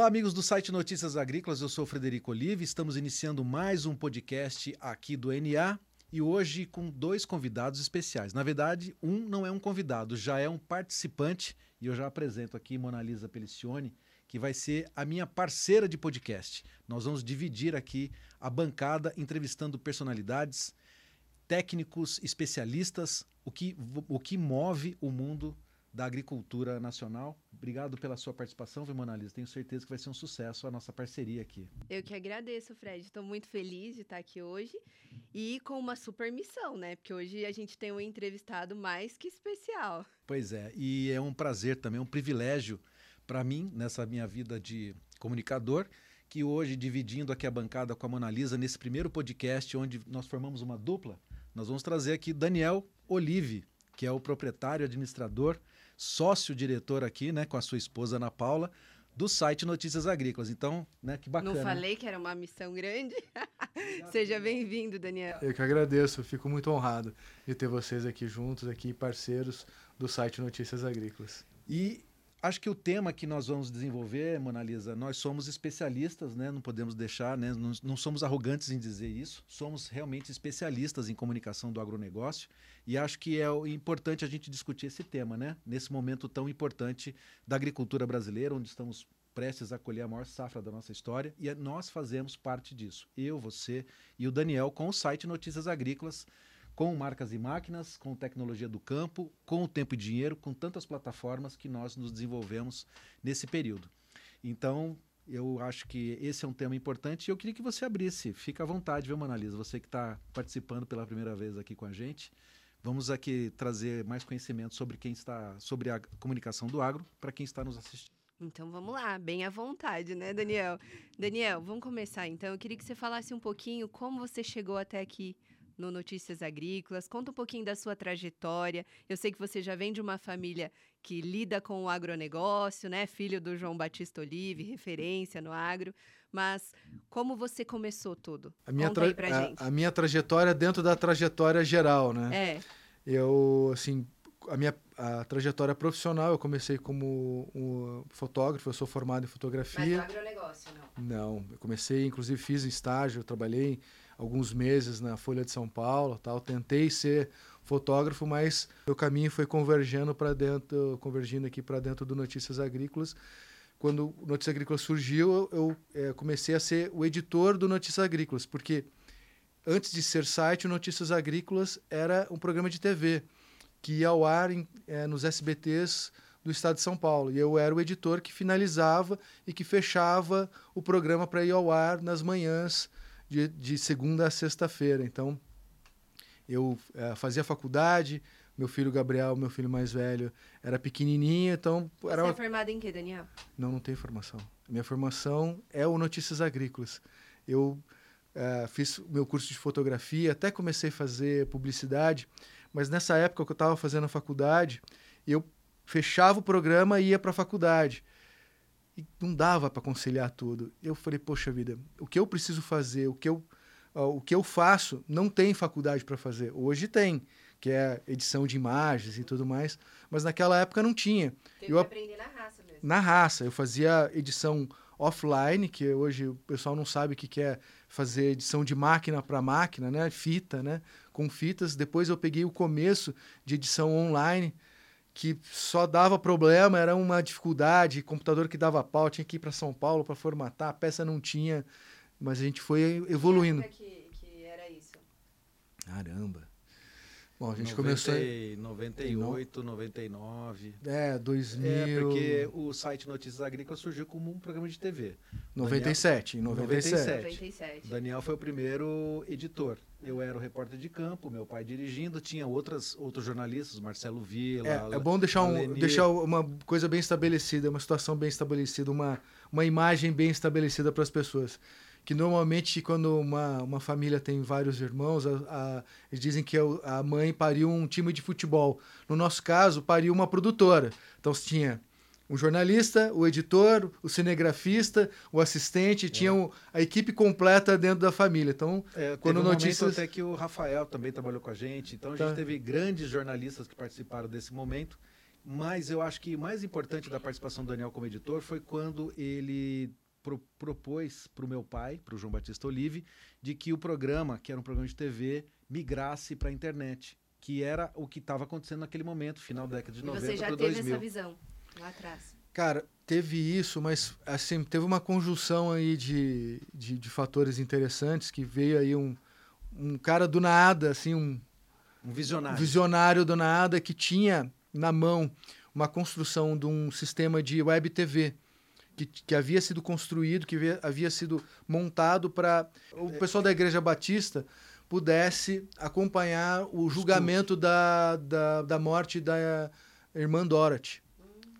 Olá, amigos do site Notícias Agrícolas. Eu sou Frederico Olive. Estamos iniciando mais um podcast aqui do NA e hoje com dois convidados especiais. Na verdade, um não é um convidado, já é um participante e eu já apresento aqui Monalisa Pelicione, que vai ser a minha parceira de podcast. Nós vamos dividir aqui a bancada entrevistando personalidades, técnicos, especialistas, o que, o que move o mundo da agricultura nacional. Obrigado pela sua participação, viu, Monalisa? Tenho certeza que vai ser um sucesso a nossa parceria aqui. Eu que agradeço, Fred. Estou muito feliz de estar aqui hoje e com uma super missão, né? Porque hoje a gente tem um entrevistado mais que especial. Pois é, e é um prazer também, um privilégio para mim, nessa minha vida de comunicador, que hoje, dividindo aqui a bancada com a Monalisa, nesse primeiro podcast, onde nós formamos uma dupla, nós vamos trazer aqui Daniel Olive, que é o proprietário, administrador sócio-diretor aqui, né, com a sua esposa Ana Paula, do site Notícias Agrícolas. Então, né, que bacana. Não falei que era uma missão grande? Seja bem-vindo, Daniel. Eu que agradeço, fico muito honrado de ter vocês aqui juntos, aqui parceiros do site Notícias Agrícolas. E Acho que o tema que nós vamos desenvolver, Monalisa, nós somos especialistas, né? não podemos deixar, né? não, não somos arrogantes em dizer isso, somos realmente especialistas em comunicação do agronegócio e acho que é importante a gente discutir esse tema, né? nesse momento tão importante da agricultura brasileira, onde estamos prestes a colher a maior safra da nossa história e nós fazemos parte disso. Eu, você e o Daniel com o site Notícias Agrícolas com marcas e máquinas, com tecnologia do campo, com o tempo e dinheiro, com tantas plataformas que nós nos desenvolvemos nesse período. Então, eu acho que esse é um tema importante e eu queria que você abrisse. Fica à vontade, viu, Manalisa? Você que está participando pela primeira vez aqui com a gente. Vamos aqui trazer mais conhecimento sobre quem está, sobre a comunicação do agro para quem está nos assistindo. Então vamos lá, bem à vontade, né, Daniel? Daniel, vamos começar então. Eu queria que você falasse um pouquinho como você chegou até aqui no Notícias Agrícolas. Conta um pouquinho da sua trajetória. Eu sei que você já vem de uma família que lida com o agronegócio, né? Filho do João Batista Olive, referência no agro. Mas como você começou tudo? A minha, Conta aí pra a, gente. a minha trajetória dentro da trajetória geral, né? É. Eu, assim, a minha a trajetória profissional, eu comecei como um fotógrafo, eu sou formado em fotografia. Mas agronegócio, não? Não, eu comecei, inclusive fiz estágio, trabalhei alguns meses na Folha de São Paulo, tal. Tentei ser fotógrafo, mas meu caminho foi convergindo para dentro, convergindo aqui para dentro do Notícias Agrícolas. Quando o Notícias Agrícolas surgiu, eu, eu é, comecei a ser o editor do Notícias Agrícolas, porque antes de ser site, o Notícias Agrícolas era um programa de TV que ia ao ar em, é, nos SBTs do estado de São Paulo. E eu era o editor que finalizava e que fechava o programa para ir ao ar nas manhãs de, de segunda a sexta-feira. Então, eu é, fazia faculdade, meu filho Gabriel, meu filho mais velho, era pequenininho, então... Era Você é formado em quê, Daniel? Não, não tenho formação. Minha formação é o Notícias Agrícolas. Eu é, fiz meu curso de fotografia, até comecei a fazer publicidade, mas nessa época que eu estava fazendo a faculdade, eu fechava o programa e ia para a faculdade e não dava para conciliar tudo. Eu falei, poxa vida, o que eu preciso fazer, o que eu, o que eu faço, não tem faculdade para fazer. Hoje tem, que é edição de imagens e tudo mais, mas naquela época não tinha. Teve eu que aprender na raça mesmo. Na raça. Eu fazia edição offline, que hoje o pessoal não sabe o que é fazer edição de máquina para máquina, né? Fita, né? Com fitas. Depois eu peguei o começo de edição online, que só dava problema, era uma dificuldade, computador que dava pau, tinha que ir para São Paulo para formatar, a peça não tinha, mas a gente foi evoluindo. Que, que era isso? Caramba. Bom, a gente 90, começou em 98, 99. É, 2000. É, porque o site Notícias Agrícolas surgiu como um programa de TV. 97, em 97. 97. Daniel foi o primeiro editor. Eu era o repórter de campo, meu pai dirigindo, tinha outras, outros jornalistas, Marcelo Vila. É, é bom deixar, um, deixar uma coisa bem estabelecida, uma situação bem estabelecida, uma, uma imagem bem estabelecida para as pessoas que normalmente quando uma, uma família tem vários irmãos, a, a, eles dizem que a mãe pariu um time de futebol. No nosso caso, pariu uma produtora. Então você tinha um jornalista, o editor, o cinegrafista, o assistente, é. tinha a equipe completa dentro da família. Então, é, quando um notícias até que o Rafael também trabalhou com a gente. Então a tá. gente teve grandes jornalistas que participaram desse momento Mas eu acho que o mais importante da participação do Daniel como editor foi quando ele pro, propôs para o meu pai, para o João Batista Olive, de que o programa, que era um programa de TV, migrasse para a internet, que era o que estava acontecendo naquele momento, final da década de 90 E você já teve 2000. essa visão lá atrás. Cara, teve isso, mas assim, teve uma conjunção aí de, de, de fatores interessantes que veio aí um, um cara do nada, assim, um Um visionário. visionário do nada que tinha na mão uma construção de um sistema de web TV que, que havia sido construído, que havia, havia sido montado para o pessoal da Igreja Batista pudesse acompanhar o julgamento da, da, da morte da irmã Dorothy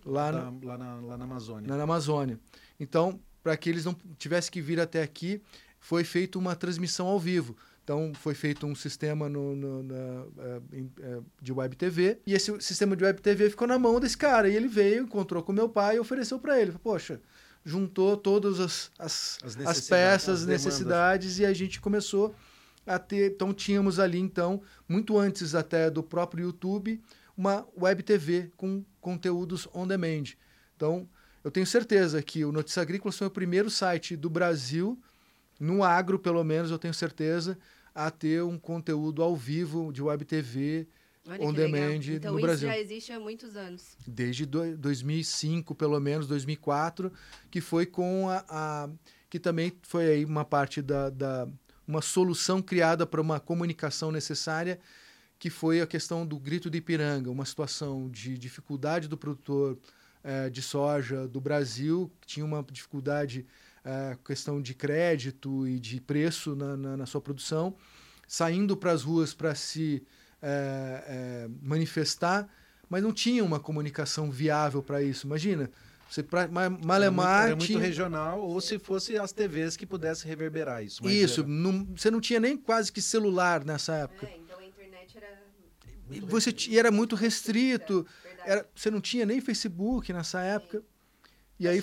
lá no, lá, na, lá na Amazônia. na Amazônia. Então, para que eles não tivessem que vir até aqui, foi feita uma transmissão ao vivo. Então, foi feito um sistema no, no- na, eh, eh, de web TV, e esse sistema de web TV ficou na mão desse cara. E ele veio, encontrou com meu pai e ofereceu para ele. Poxa, juntou todas as, as, As as peças, as necessidades, e a gente começou a ter. Então, tínhamos ali, então, muito antes até do próprio YouTube, uma web TV com conteúdos on demand. Então, eu tenho certeza que o Notícias Agrícolas foi o primeiro site do Brasil, no agro pelo menos, eu tenho certeza, a ter um conteúdo ao vivo de web TV Olha On demand Então no isso Brasil. já existe há muitos anos. desde do- 2005, pelo menos 2004, que foi com a, a- que também foi aí uma parte da, da uma solução criada para uma comunicação necessária, que foi a questão do grito de Ipiranga, uma situação de dificuldade do produtor eh, de soja do Brasil, que tinha uma dificuldade questão de crédito e de preço na, na, na sua produção, saindo para as ruas para se eh, eh, manifestar, mas não tinha uma comunicação viável para isso. Imagina, você pra, ma- Era muito, Malemar era muito tinha... regional, ou se fosse as TVs que pudessem reverberar isso. mas Isso, era- não- você não tinha nem quase que celular nessa época. É, então a internet era. E você e era muito restrito, era, você não tinha nem Facebook nessa época. E aí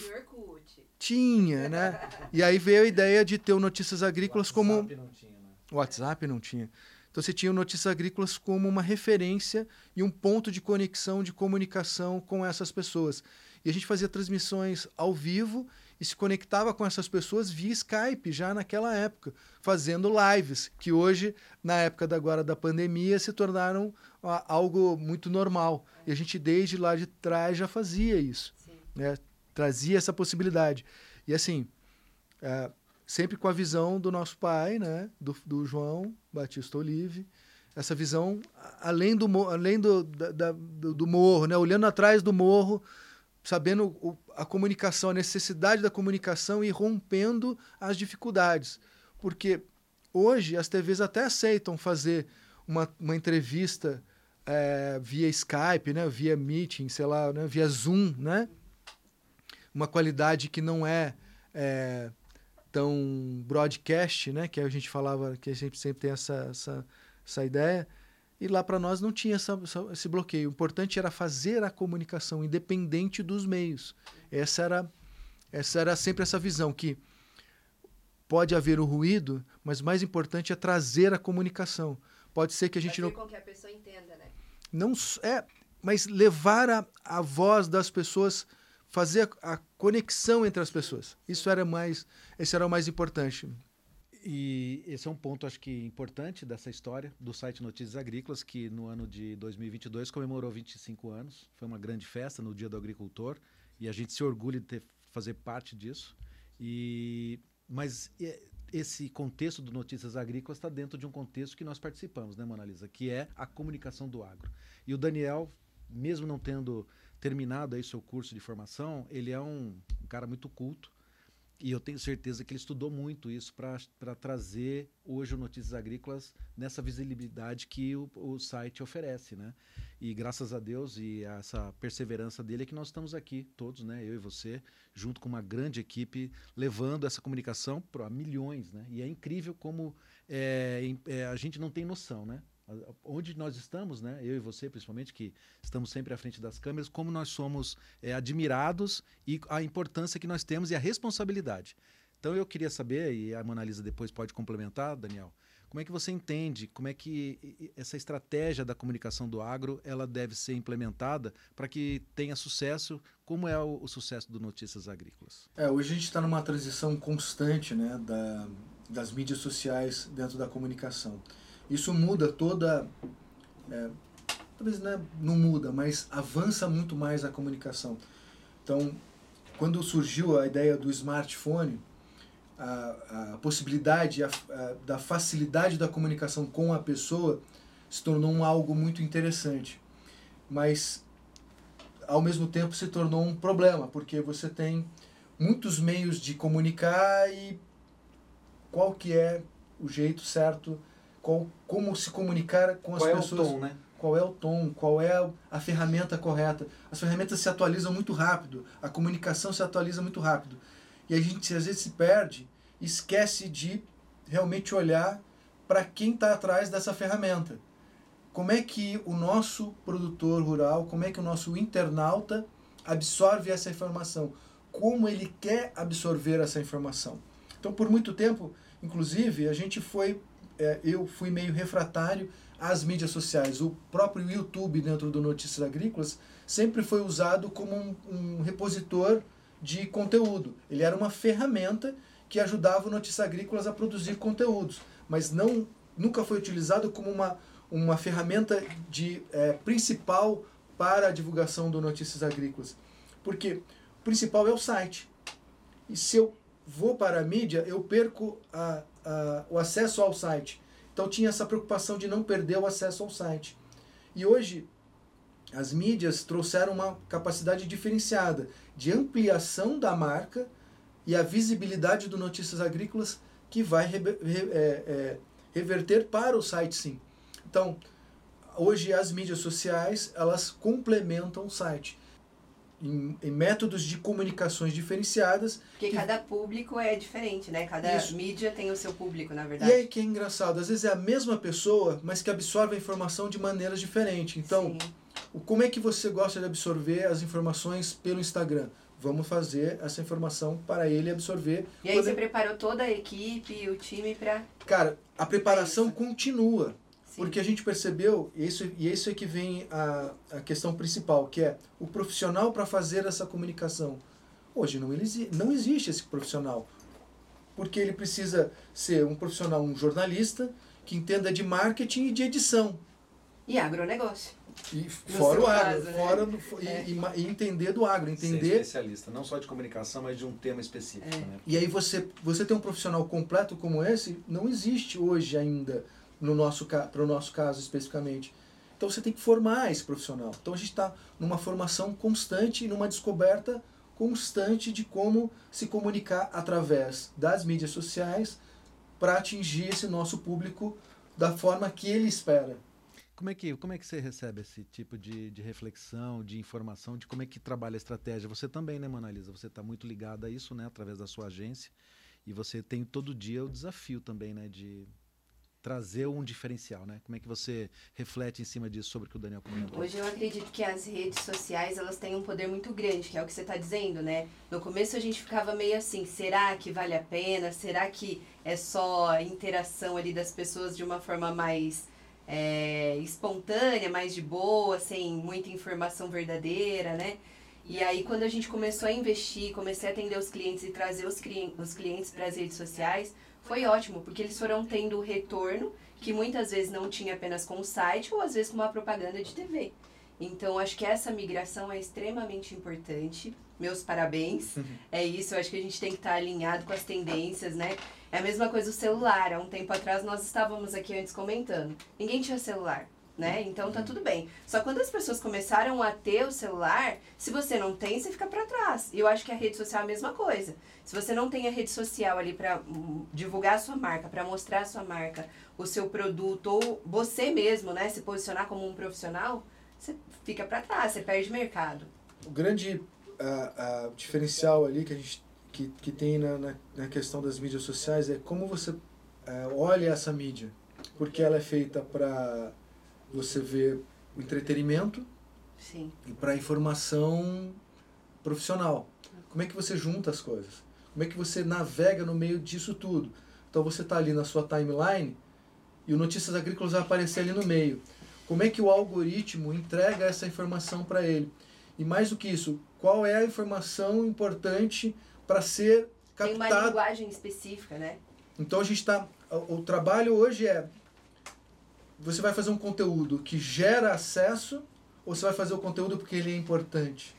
tinha, né? E aí veio a ideia de ter o Notícias Agrícolas como WhatsApp não tinha, né? O WhatsApp não tinha. Então você tinha o Notícias Agrícolas como uma referência e um ponto de conexão, de comunicação com essas pessoas. E a gente fazia transmissões ao vivo e se conectava com essas pessoas via Skype já naquela época, fazendo lives, que hoje, na época da, agora da pandemia, se tornaram ah, algo muito normal. E a gente desde lá de trás já fazia isso Sim. né, trazia essa possibilidade. E assim, é, sempre com a visão do nosso pai, né, do, do João Batista Olive, essa visão além do, além do, da- do, do morro, né, olhando atrás do morro, sabendo o- a comunicação, a necessidade da comunicação e rompendo as dificuldades. Porque hoje as TVs até aceitam fazer uma, uma entrevista é, via Skype, né, via Meeting, sei lá, né, via Zoom, né? Uma qualidade que não é, é, tão broadcast, né? Que a gente falava, que a gente sempre tem essa, essa, essa ideia. E lá para nós não tinha essa, esse bloqueio. O importante era fazer a comunicação independente dos meios. Essa era, essa era sempre essa visão que pode haver o ruído, mas mais importante é trazer a comunicação. Pode ser que a gente não com que a pessoa entenda, né? não é, mas levar a, a voz das pessoas, fazer a, a conexão entre as pessoas. Isso era mais, esse era o mais importante. E esse é um ponto, acho que importante dessa história do site Notícias Agrícolas, que no ano de 2022 comemorou 25 anos. Foi uma grande festa no Dia do Agricultor e a gente se orgulha de ter, fazer parte disso. E mas esse contexto do Notícias Agrícolas está dentro de um contexto que nós participamos, né, Mona Lisa? Que é a comunicação do agro. E o Daniel, mesmo não tendo terminado aí seu curso de formação, ele é um, um cara muito culto. E eu tenho certeza que ele estudou muito isso para trazer hoje o Notícias Agrícolas nessa visibilidade que o, o site oferece, né? E graças a Deus e a essa perseverança dele é que nós estamos aqui, todos, né? Eu e você, junto com uma grande equipe, levando essa comunicação para milhões, né? E é incrível como é, é, a gente não tem noção, né? Onde nós estamos, né? Eu e você, principalmente, que estamos sempre à frente das câmeras, como nós somos é, admirados e a importância que nós temos e a responsabilidade. Então eu queria saber, e a Mona Lisa depois pode complementar, Daniel, Como é que você entende? Como é que essa estratégia da comunicação do agro ela deve ser implementada para que tenha sucesso? Como é o, o sucesso do Notícias Agrícolas? É, hoje a gente está numa transição constante né, da, das mídias sociais dentro da comunicação. Isso muda toda. É, talvez né, não muda, mas avança muito mais a comunicação. Então, quando surgiu a ideia do smartphone, a, a possibilidade a, a, da facilidade da comunicação com a pessoa se tornou um algo muito interessante. Mas, ao mesmo tempo, se tornou um problema, porque você tem muitos meios de comunicar e qual que é o jeito certo, qual, como se comunicar com as qual pessoas. É o tom, né? Qual é o tom, qual é a ferramenta correta. As ferramentas se atualizam muito rápido, a comunicação se atualiza muito rápido. E a gente às vezes se perde, esquece de realmente olhar para quem está atrás dessa ferramenta. Como é que o nosso produtor rural, como é que o nosso internauta absorve essa informação? Como ele quer absorver essa informação? Então, por muito tempo, inclusive, a gente foi, é, eu fui meio refratário às mídias sociais. O próprio YouTube, dentro do Notícias Agrícolas, sempre foi usado como um, um repositor de conteúdo. Ele era uma ferramenta que ajudava o Notícias Agrícolas a produzir conteúdos, mas não nunca foi utilizado como uma, uma ferramenta de é, principal para a divulgação do Notícias Agrícolas. Porque o principal é o site. E se eu vou para a mídia, eu perco a, o acesso ao site. Então tinha essa preocupação de não perder o acesso ao site. E hoje as mídias trouxeram uma capacidade diferenciada de ampliação da marca e a visibilidade do Notícias Agrícolas que vai re, re, é, é, reverter para o site sim. Então, hoje as mídias sociais elas complementam o site em, em, métodos de comunicações diferenciadas. Porque que... cada público é diferente, né? Cada Isso. mídia tem o seu público, na verdade. E aí que é engraçado, às vezes é a mesma pessoa, mas que absorve a informação de maneiras diferentes. Então, o, como é que você gosta de absorver as informações pelo Instagram? Vamos fazer essa informação para ele absorver. E aí você preparou toda a equipe, o time para. Cara, a preparação continua. Porque a gente percebeu, e isso, e isso é que vem a, a questão principal, que é o profissional para fazer essa comunicação. Hoje não, não existe esse profissional. Porque ele precisa ser um profissional, um jornalista, que entenda de marketing e de edição. E agronegócio. E fora o agro, caso, fora né? do, é. e, e, entender do agro, entender. Ser especialista, não só de comunicação, mas de um tema específico. É. Né? E aí você, você tem um profissional completo como esse, não existe hoje ainda no nosso para o nosso caso especificamente. Então você tem que formar esse profissional. Então a gente está numa formação constante e numa descoberta constante de como se comunicar através das mídias sociais para atingir esse nosso público da forma que ele espera. Como é que, como é que você recebe esse tipo de, de reflexão, de informação, de como é que trabalha a estratégia? Você também, né, Monalisa? Você está muito ligada a isso, né, através da sua agência. E você tem todo dia o desafio também, né, de trazer um diferencial, né? Como é que você reflete em cima disso sobre o que o Daniel comentou? Hoje eu acredito que as redes sociais elas têm um poder muito grande, que é o que você está dizendo, né? No começo a gente ficava meio assim, será que vale a pena? Será que é só interação ali das pessoas de uma forma mais é, espontânea, mais de boa, sem muita informação verdadeira, né? E aí, quando a gente começou a investir, comecei a atender os clientes e trazer os, os clientes para as redes sociais, foi ótimo, porque eles foram tendo retorno que muitas vezes não tinha apenas com o site ou às vezes com uma propaganda de TV. Então, acho que essa migração é extremamente importante. Meus parabéns. Uhum. É isso, eu acho que a gente tem que estar alinhado com as tendências, né? É a mesma coisa o celular. Há um tempo atrás nós estávamos aqui antes comentando. Ninguém tinha celular né? Então tá tudo bem. Só quando as pessoas começaram a ter o celular, se você não tem, você fica para trás. E eu acho que a rede social é a mesma coisa. Se você não tem a rede social ali para hum, divulgar a sua marca, para mostrar a sua marca, o seu produto ou você mesmo, né, se posicionar como um profissional, você fica para trás, você perde mercado. O grande uh, uh, diferencial ali que a gente que, que tem na, na, na questão das mídias sociais é como você uh, olha essa mídia, porque ela é feita para você vê o entretenimento Sim. e para a informação profissional. Como é que você junta as coisas? Como é que você navega no meio disso tudo? Então você está ali na sua timeline, e o Notícias Agrícolas vai aparecer ali no meio. Como é que o algoritmo entrega essa informação para ele? E mais do que isso, qual é a informação importante para ser captada? Tem uma linguagem específica, né? Então a gente está. O, o trabalho hoje é. Você vai fazer um conteúdo que gera acesso ou você vai fazer o conteúdo porque ele é importante?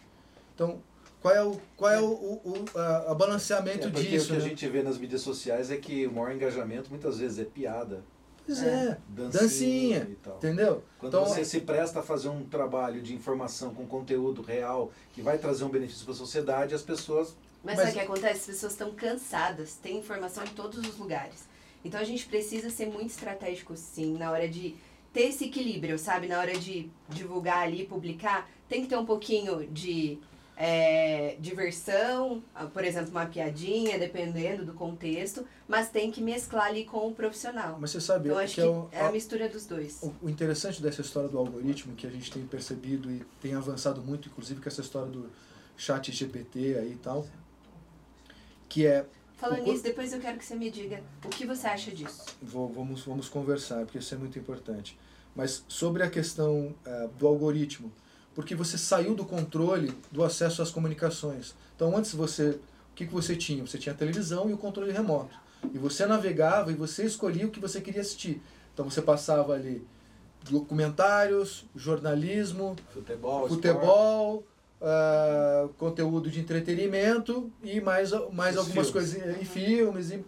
Então, qual é o, qual é o, o, o a, a balanceamento é porque disso? O que né? a gente vê nas mídias sociais é que o maior engajamento muitas vezes é piada. Pois é, dancinha, dancinha, e tal. entendeu? Quando Então, você se presta a fazer um trabalho de informação com conteúdo real que vai trazer um benefício para a sociedade, as pessoas Mas, Mas- sabe o que acontece? As pessoas estão cansadas, tem informação em todos os lugares. Então a gente precisa ser muito estratégico, sim, na hora de ter esse equilíbrio, sabe? Na hora de divulgar ali, publicar, tem que ter um pouquinho de é, diversão, ah, por exemplo, uma piadinha, dependendo do contexto, mas tem que mesclar ali com o profissional. mas você sabe Então acho que que é o, é a mistura dos dois. o, o interessante dessa história do algoritmo que a gente tem percebido e tem avançado muito, inclusive com essa história do chat GPT aí e tal, que é Falando nisso, depois eu quero que você me diga o que você acha disso. Vou- vamos, vamos conversar, porque isso é muito importante. Mas sobre a questão eh, do algoritmo, porque você saiu do controle do acesso às comunicações. Então, antes você, o que, que você tinha? Você tinha a televisão e o controle remoto. E você navegava e você escolhia o que você queria assistir. Então, você passava ali documentários, jornalismo, futebol, futebol, ah, conteúdo de entretenimento e mais, mais Os algumas filmes. coisas e filmes e,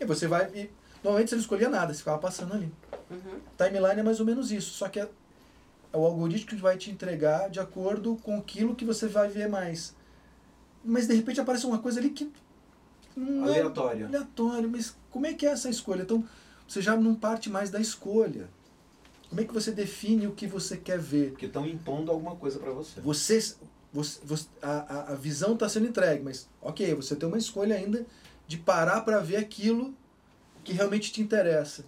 e você vai e, normalmente você não escolhia nada, você ficava passando ali. Uhum. Timeline é mais ou menos isso, só que é, é o algoritmo que vai te entregar de acordo com aquilo que você vai ver mais. Mas de repente aparece uma coisa ali que não é aleatória. aleatório, mas como é que é essa escolha? Então, você já não parte mais da escolha. Como é que você define o que você quer ver? Porque estão impondo alguma coisa para você. Você, você, você- a, a, a visão está sendo entregue, mas ok, você tem uma escolha ainda de parar para ver aquilo que realmente te interessa.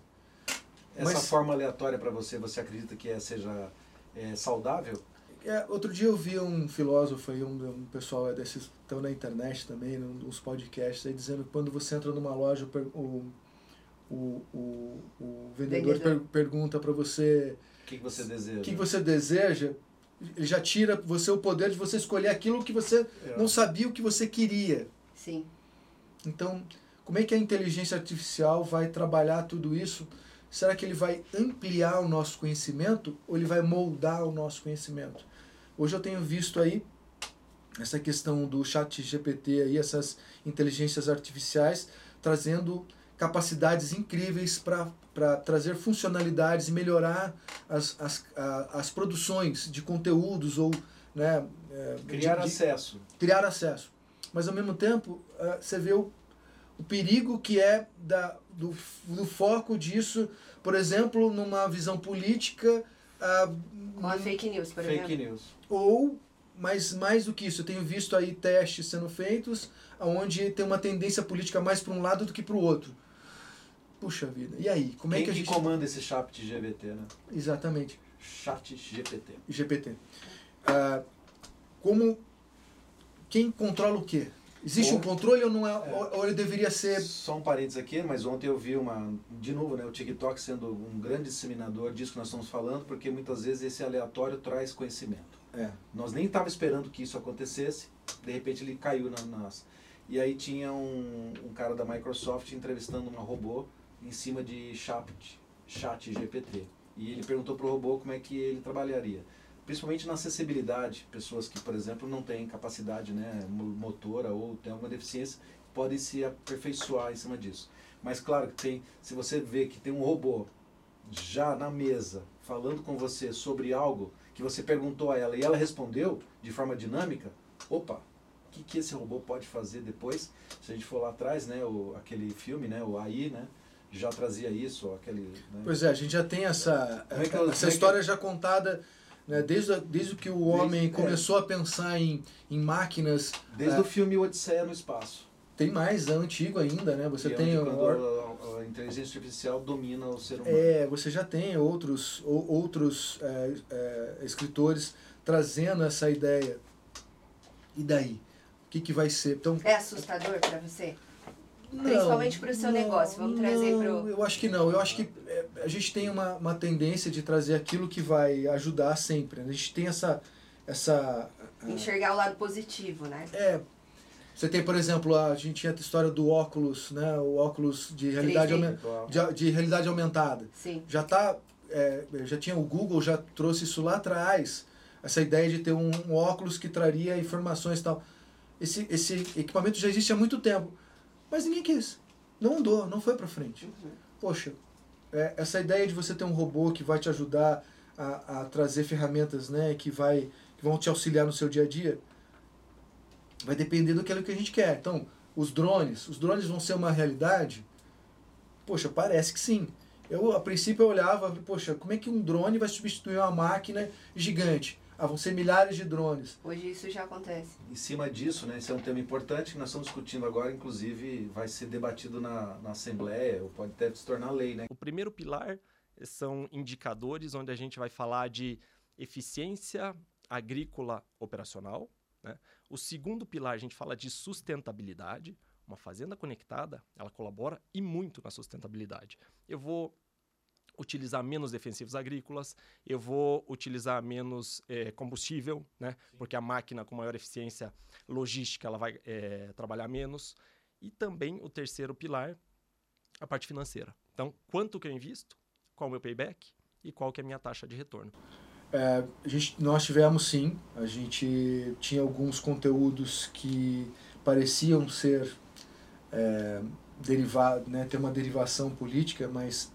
Essa Mas- forma aleatória para você, você acredita que é, seja é, saudável? É, outro dia eu vi um filósofo aí, um, um pessoal desses estão na internet também, num dos podcasts aí, dizendo que quando você entra numa loja, o, o, o, o vendedor, Vendedor. per- pergunta para você O que, que você deseja? o que você deseja, ele já tira você o poder de você escolher aquilo que você É. não sabia o que você queria. Sim. Então, como é que a inteligência artificial vai trabalhar tudo isso? Será que ele vai ampliar o nosso conhecimento ou ele vai moldar o nosso conhecimento? Hoje eu tenho visto aí essa questão do chat GPT aí, essas inteligências artificiais trazendo capacidades incríveis para trazer funcionalidades e melhorar as, as, as produções de conteúdos ou né, é, Criar de- de- acesso. criar acesso. Mas ao mesmo tempo, eh, você vê o, o perigo que é da, do, do foco disso, por exemplo, numa visão política, ah, Com a num- fake news, por Fake exemplo. news. ou, mas mais do que isso, eu tenho visto aí testes sendo feitos onde tem uma tendência política mais para um lado do que para o outro. Puxa vida, e aí? Como Quem é que a gente. comanda esse chat GPT, né? Exatamente. Chat GPT. GPT. Ah, como. Quem controla o quê? Existe Ou- um controle ou não é, É. ou- ele deveria ser Só um parênteses aqui, mas ontem eu vi uma, de novo, né, o TikTok sendo um grande disseminador disso que nós estamos falando, porque muitas vezes esse aleatório traz conhecimento. É. Nós nem estávamos esperando que isso acontecesse, de repente ele caiu na nas. E aí tinha um, um cara da Microsoft entrevistando uma robô em cima de chat, chat GPT. E ele perguntou para o robô como é que ele trabalharia. Principalmente na acessibilidade, pessoas que, por exemplo, não têm capacidade né, mo- motora ou têm alguma deficiência, podem se aperfeiçoar em cima disso. Mas claro que tem, se você vê que tem um robô já na mesa falando com você sobre algo que você perguntou a ela e ela respondeu de forma dinâmica, opa, o que, que esse robô pode fazer depois? Se a gente for lá atrás, né, o, aquele filme, né, o AI, né, já trazia isso, aquele... Né, Pois é, a gente já tem essa, é que eu- essa é que- história já contada né, desde, desde que o homem Desde- é. começou a pensar em, em máquinas. Desde é, o filme Odisseia no Espaço. Tem mais, é antigo ainda, né? Você que é tem. onde o- quando a, a inteligência artificial domina o ser humano. é, você já tem outros, ou- outros é, é, escritores trazendo essa ideia. E daí? O que, que vai ser? Então, É assustador pra você? Principalmente para o seu não, negócio. Vamos trazer para o. Eu acho que não. Eu acho que é, a gente tem uma, uma tendência de trazer aquilo que vai ajudar sempre. Né? A gente tem essa. essa Enxergar o lado positivo, né? É. Você tem, por exemplo, a gente tinha a história do óculos, né? O óculos de realidade, de, de, realidade aumentada. Sim. Já tá. É, já tinha o Google, já trouxe isso lá atrás. Essa ideia de ter um, um óculos que traria informações e tal. Esse, esse equipamento já existe há muito tempo mas ninguém quis. Não andou, não foi para frente. Uhum. Poxa, é, essa ideia de você ter um robô que vai te ajudar a, a trazer ferramentas né, que, vai, que vão te auxiliar no seu dia a dia, vai depender do que, é que a gente quer. Então, os drones, os drones vão ser uma realidade? Poxa, parece que sim. Eu, a princípio, eu olhava, poxa, como é que um drone vai substituir uma máquina gigante? Ah, vão ser milhares de drones. Hoje isso já acontece. Em cima disso, né, esse é um tema importante que nós estamos discutindo agora, inclusive vai ser debatido na, na Assembleia, ou pode até se tornar lei. Né? O primeiro pilar são indicadores onde a gente vai falar de eficiência agrícola operacional. Né? O segundo pilar, a gente fala de sustentabilidade. Uma fazenda conectada, ela colabora e muito na sustentabilidade. Eu vou utilizar menos defensivos agrícolas, eu vou utilizar menos é, combustível, né? Porque a máquina com maior eficiência logística ela vai é, trabalhar menos. E também o terceiro pilar, a parte financeira. Então, quanto que eu invisto, qual o meu payback e qual que é a minha taxa de retorno. É, gente, nós tivemos sim, a gente tinha alguns conteúdos que pareciam ser é, derivados, né, ter uma derivação política, mas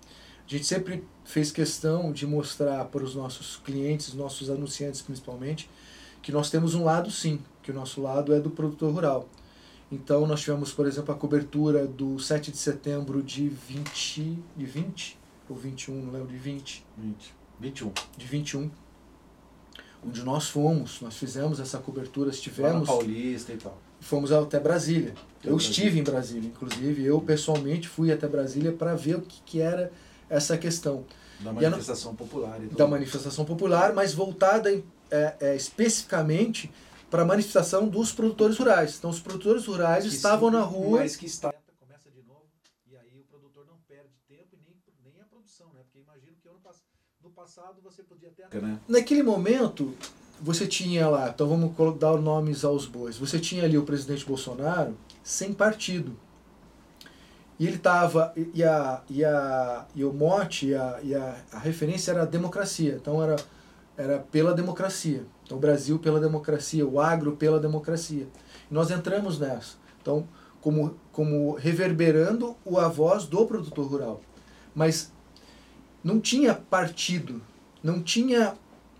a gente sempre fez questão de mostrar para os nossos clientes, nossos anunciantes principalmente, que nós temos um lado sim, que o nosso lado é do produtor rural. Então nós tivemos, por exemplo, a cobertura do 7 de setembro de 20, de 20 ou 21, não lembro, de 20. 20. 21. De 21. Onde nós fomos, nós fizemos essa cobertura, estivemos. Lá Paulista e tal. Fomos até Brasília. Eu estive em Brasília, inclusive, eu pessoalmente fui até Brasília para ver o que, que era essa questão. Da manifestação popular. da manifestação popular, mas voltada em, é, é, especificamente para a manifestação dos produtores rurais. Então, os produtores rurais que estavam sim, na rua. Mas que está... Começa de novo, e aí o produtor não perde tempo e nem, nem a produção, né? Porque imagino que ano, no passado você podia ter. Né? Naquele momento, você tinha lá, então vamos dar nomes aos bois. Você tinha ali o presidente Bolsonaro sem partido. E ele estava, e, a, e, a, e o mote, e, a, e a, a referência era a democracia. Então era, era pela democracia. Então o Brasil pela democracia, o agro pela democracia. E nós entramos nessa. Então, como, como reverberando a voz do produtor rural. Mas não tinha partido, não tinha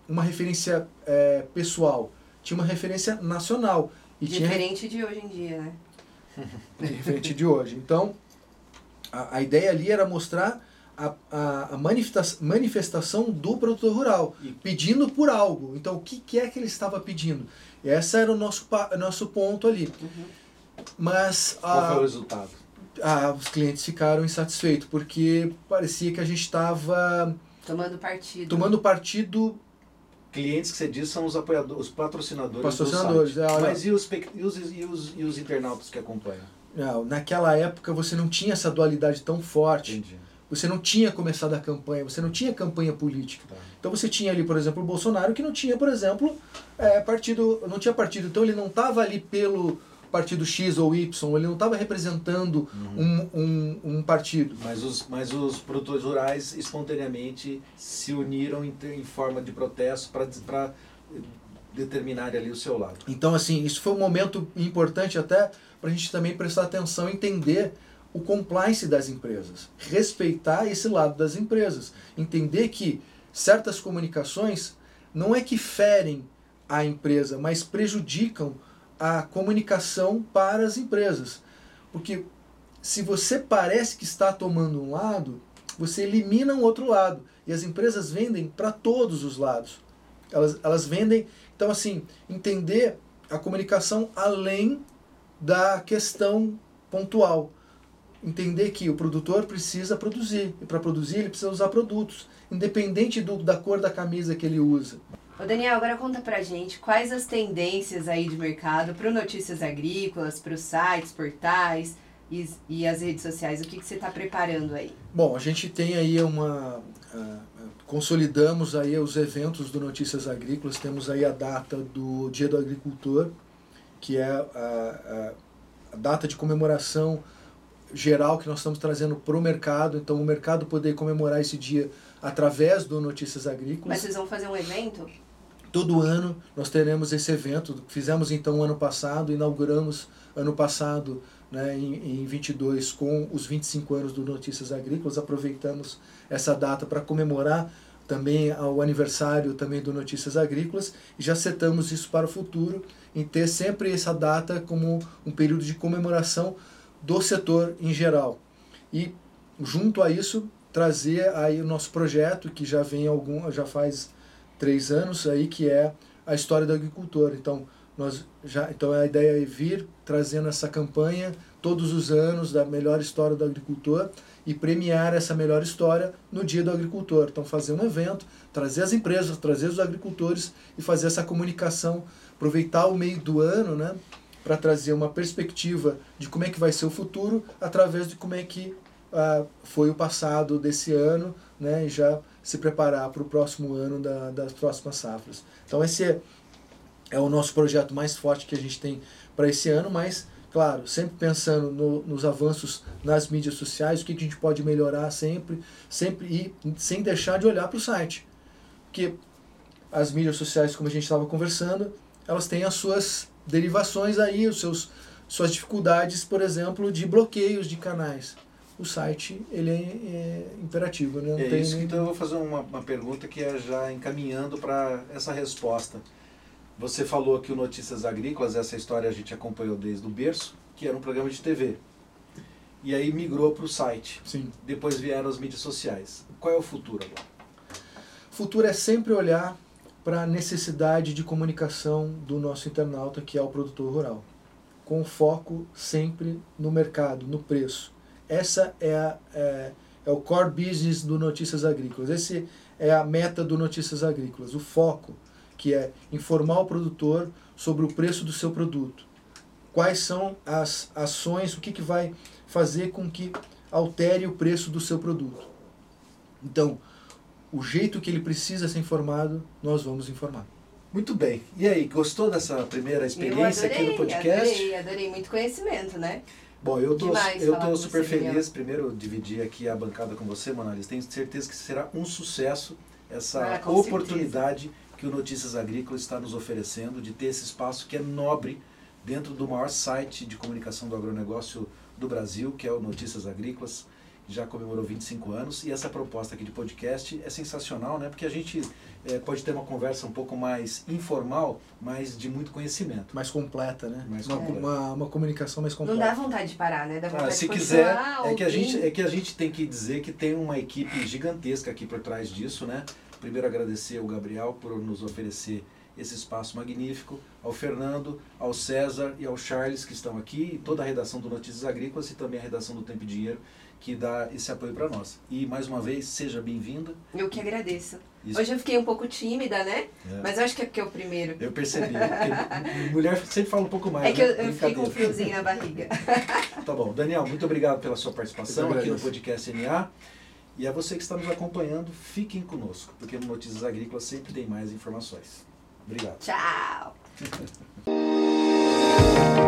uma referência é, pessoal, tinha uma referência nacional. E Diferente tinha... de hoje em dia, né? Diferente de hoje. Então, a, a ideia ali era mostrar a, a, a manifestação do produtor rural, pedindo por algo. Então, o que, que é que ele estava pedindo? E esse era o nosso, nosso ponto ali. Uhum. Mas. Qual foi o resultado? Ah, os clientes ficaram insatisfeitos, porque parecia que a gente estava. Tomando partido. Tomando partido. Clientes que você diz são os apoiadores, os patrocinadores. Patrocinadores, é, Mas e os, e, os, e, os, e os internautas que acompanham? Não, naquela época você não tinha essa dualidade tão forte. Entendi. Você não tinha começado a campanha, você não tinha campanha política. Tá. Então você tinha ali, por exemplo, o Bolsonaro que não tinha, por exemplo, é, partido, não tinha partido. Então ele não estava ali pelo partido X ou Y, ele não estava representando uhum. um, um, um, partido. Mas os, mas os produtores rurais espontaneamente se uniram em, em forma de protesto para determinar ali o seu lado. Então, assim, isso foi um momento importante até para a gente também prestar atenção e entender o compliance das empresas, respeitar esse lado das empresas, entender que certas comunicações não é que ferem a empresa, mas prejudicam a comunicação para as empresas. Porque se você parece que está tomando um lado, você elimina um outro lado. E as empresas vendem para todos os lados. Elas, elas vendem. Então, assim, entender a comunicação além da questão pontual. Entender que o produtor precisa produzir, e para produzir ele precisa usar produtos, independente do, da cor da camisa que ele usa. Ô Daniel, agora conta pra gente quais as tendências aí de mercado para Notícias Agrícolas, para os sites, portais, e, e as redes sociais? O que, que você está preparando aí? Bom, a gente tem aí uma. Uh, consolidamos aí os eventos do Notícias Agrícolas, temos aí a data do Dia do Agricultor, que é a, a, a data de comemoração geral que nós estamos trazendo para o mercado, então o mercado poder comemorar esse dia através do Notícias Agrícolas. Mas vocês vão fazer um evento? Todo ano nós teremos esse evento. Fizemos então ano passado, inauguramos ano passado, né, em, em 22, com os 25 anos do Notícias Agrícolas. Aproveitamos essa data para comemorar também o aniversário também do Notícias Agrícolas e já setamos isso para o futuro em ter sempre essa data como um período de comemoração do setor em geral. E junto a isso trazer aí o nosso projeto que já vem algum já faz três anos aí que é a história do agricultor. Então nós já então a ideia é vir trazendo essa campanha todos os anos da melhor história do agricultor e premiar essa melhor história no dia do agricultor. Então fazer um evento, trazer as empresas, trazer os agricultores e fazer essa comunicação, aproveitar o meio do ano, né, para trazer uma perspectiva de como é que vai ser o futuro através de como é que ah, foi o passado desse ano, né, e já se preparar para o próximo ano da, das próximas safras. Então esse é, é o nosso projeto mais forte que a gente tem para esse ano, mas claro, sempre pensando no, nos avanços nas mídias sociais, o que, que a gente pode melhorar sempre, sempre e sem deixar de olhar para o site. Porque as mídias sociais, como a gente estava conversando, elas têm as suas derivações aí, os seus suas dificuldades, por exemplo, de bloqueios de canais. O site ele é, é imperativo, né? Não é isso, nem... então eu vou fazer uma, uma pergunta que é já encaminhando para essa resposta. Você falou que o Notícias Agrícolas, essa história a gente acompanhou desde o berço, que era um programa de TV. E aí migrou para o site. Sim. Depois vieram as mídias sociais. Qual é o futuro agora? O futuro é sempre olhar para a necessidade de comunicação do nosso internauta, que é o produtor rural, com foco sempre no mercado, no preço. Essa é, a, é, é o core business do Notícias Agrícolas. Esse é a meta do Notícias Agrícolas, o foco, que é informar o produtor sobre o preço do seu produto. Quais são as ações, o que, que vai fazer com que altere o preço do seu produto. Então, o jeito que ele precisa ser informado, nós vamos informar. Muito bem. E aí, gostou dessa primeira experiência adorei, aqui no podcast? Adorei, adorei. Muito conhecimento, né? Bom, eu tô, eu tô super feliz. Primeiro, dividir aqui a bancada com você, Manalis. Tenho certeza que será um sucesso essa ah, oportunidade certeza. Que o Notícias Agrícolas está nos oferecendo de ter esse espaço que é nobre dentro do maior site de comunicação do agronegócio do Brasil, que é o Notícias Agrícolas já comemorou 25 anos e essa proposta aqui de podcast é sensacional, né? Porque a gente é, pode ter uma conversa um pouco mais informal, mas de muito conhecimento. Mais completa, né? Mais uma, completa. Uma, uma, comunicação mais completa. Não dá vontade de parar, né? Dá ah, vontade ah, se de quiser, é que, a gente, é que a gente tem que dizer que tem uma equipe gigantesca aqui por trás disso, né? Primeiro agradecer ao Gabriel por nos oferecer esse espaço magnífico, ao Fernando, ao César e ao Charles que estão aqui, e toda a redação do Notícias Agrícolas e também a redação do Tempo e Dinheiro que dá esse apoio para nós. E mais uma vez, seja bem-vinda. Eu que agradeço. Isso. Hoje eu fiquei um pouco tímida, né? É. Mas eu acho que é porque é o primeiro. Eu percebi. mulher sempre fala um pouco mais. É que né? eu, eu fiquei com um friozinho na barriga. tá bom. Daniel, muito obrigado pela sua participação aqui no podcast NA. E a você que está nos acompanhando, fiquem conosco, porque no Notícias Agrícolas sempre tem mais informações. Obrigado. Tchau.